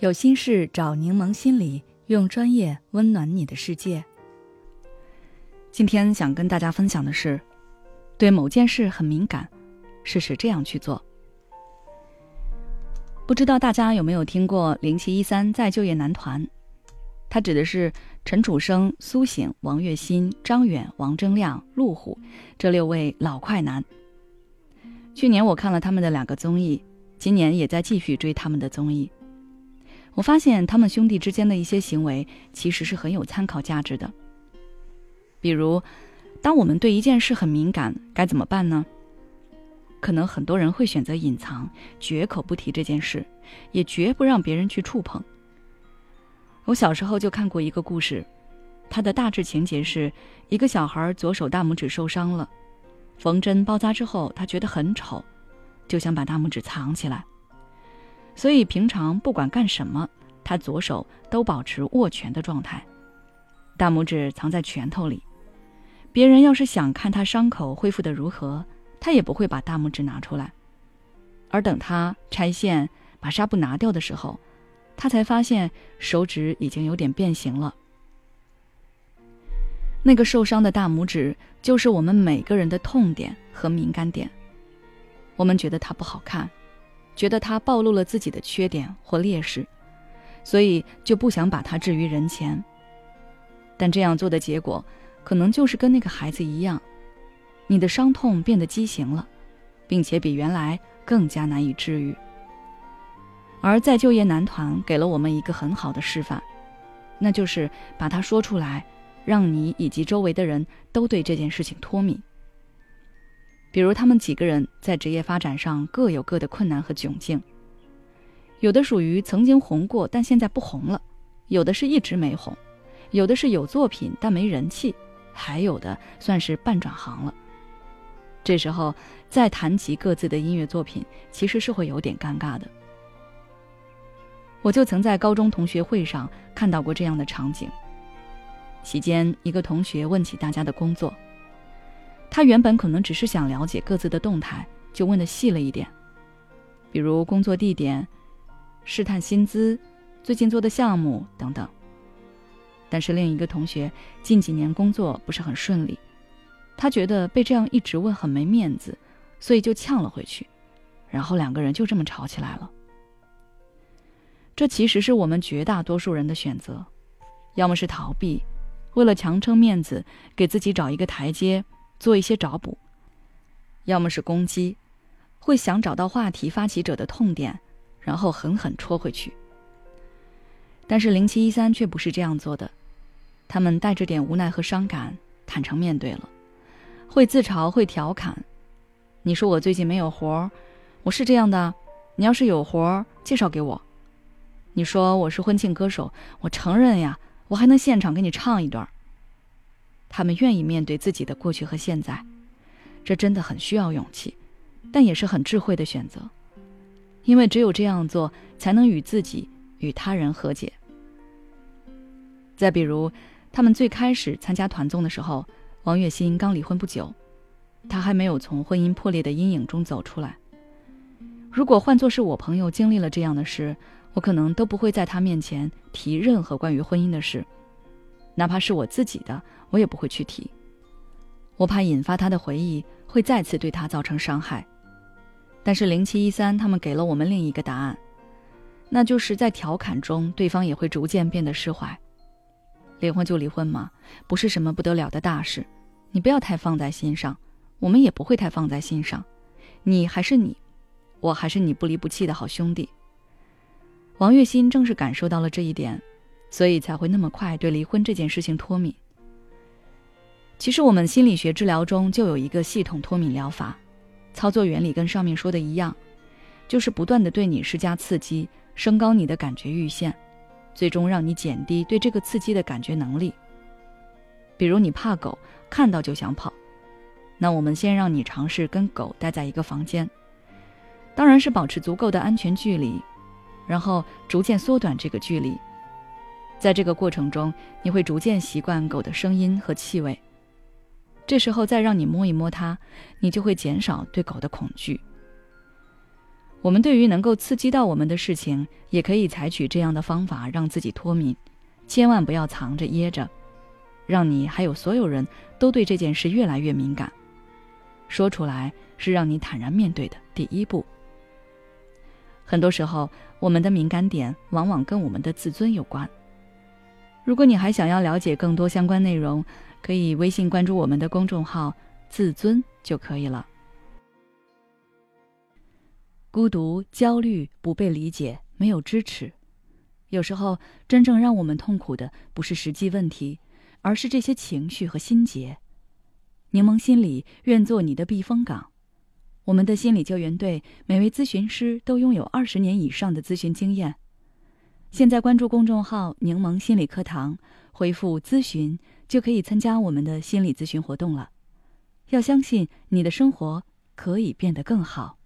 有心事找柠檬心理，用专业温暖你的世界。今天想跟大家分享的是，对某件事很敏感，试试这样去做。不知道大家有没有听过零七一三再就业男团？它指的是陈楚生、苏醒、王栎鑫、张远、王铮亮、陆虎这六位老快男。去年我看了他们的两个综艺，今年也在继续追他们的综艺。我发现他们兄弟之间的一些行为其实是很有参考价值的。比如，当我们对一件事很敏感，该怎么办呢？可能很多人会选择隐藏，绝口不提这件事，也绝不让别人去触碰。我小时候就看过一个故事，它的大致情节是一个小孩左手大拇指受伤了，缝针包扎之后，他觉得很丑，就想把大拇指藏起来。所以平常不管干什么，他左手都保持握拳的状态，大拇指藏在拳头里。别人要是想看他伤口恢复的如何，他也不会把大拇指拿出来。而等他拆线、把纱布拿掉的时候，他才发现手指已经有点变形了。那个受伤的大拇指，就是我们每个人的痛点和敏感点。我们觉得它不好看。觉得他暴露了自己的缺点或劣势，所以就不想把他置于人前。但这样做的结果，可能就是跟那个孩子一样，你的伤痛变得畸形了，并且比原来更加难以治愈。而在就业男团给了我们一个很好的示范，那就是把它说出来，让你以及周围的人都对这件事情脱敏。比如他们几个人在职业发展上各有各的困难和窘境，有的属于曾经红过但现在不红了，有的是一直没红，有的是有作品但没人气，还有的算是半转行了。这时候再谈及各自的音乐作品，其实是会有点尴尬的。我就曾在高中同学会上看到过这样的场景。席间，一个同学问起大家的工作。他原本可能只是想了解各自的动态，就问的细了一点，比如工作地点、试探薪资、最近做的项目等等。但是另一个同学近几年工作不是很顺利，他觉得被这样一直问很没面子，所以就呛了回去，然后两个人就这么吵起来了。这其实是我们绝大多数人的选择，要么是逃避，为了强撑面子，给自己找一个台阶。做一些找补，要么是攻击，会想找到话题发起者的痛点，然后狠狠戳回去。但是零七一三却不是这样做的，他们带着点无奈和伤感，坦诚面对了，会自嘲，会调侃。你说我最近没有活儿，我是这样的。你要是有活儿，介绍给我。你说我是婚庆歌手，我承认呀，我还能现场给你唱一段。他们愿意面对自己的过去和现在，这真的很需要勇气，但也是很智慧的选择，因为只有这样做，才能与自己与他人和解。再比如，他们最开始参加团综的时候，王栎鑫刚离婚不久，他还没有从婚姻破裂的阴影中走出来。如果换作是我朋友经历了这样的事，我可能都不会在他面前提任何关于婚姻的事。哪怕是我自己的，我也不会去提。我怕引发他的回忆，会再次对他造成伤害。但是零七一三他们给了我们另一个答案，那就是在调侃中，对方也会逐渐变得释怀。离婚就离婚嘛，不是什么不得了的大事，你不要太放在心上，我们也不会太放在心上。你还是你，我还是你不离不弃的好兄弟。王栎鑫正是感受到了这一点。所以才会那么快对离婚这件事情脱敏。其实我们心理学治疗中就有一个系统脱敏疗法，操作原理跟上面说的一样，就是不断的对你施加刺激，升高你的感觉阈限，最终让你减低对这个刺激的感觉能力。比如你怕狗，看到就想跑，那我们先让你尝试跟狗待在一个房间，当然是保持足够的安全距离，然后逐渐缩短这个距离。在这个过程中，你会逐渐习惯狗的声音和气味。这时候再让你摸一摸它，你就会减少对狗的恐惧。我们对于能够刺激到我们的事情，也可以采取这样的方法让自己脱敏，千万不要藏着掖着，让你还有所有人都对这件事越来越敏感。说出来是让你坦然面对的第一步。很多时候，我们的敏感点往往跟我们的自尊有关。如果你还想要了解更多相关内容，可以微信关注我们的公众号“自尊”就可以了。孤独、焦虑、不被理解、没有支持，有时候真正让我们痛苦的不是实际问题，而是这些情绪和心结。柠檬心理愿做你的避风港。我们的心理救援队每位咨询师都拥有二十年以上的咨询经验。现在关注公众号“柠檬心理课堂”，回复“咨询”就可以参加我们的心理咨询活动了。要相信你的生活可以变得更好。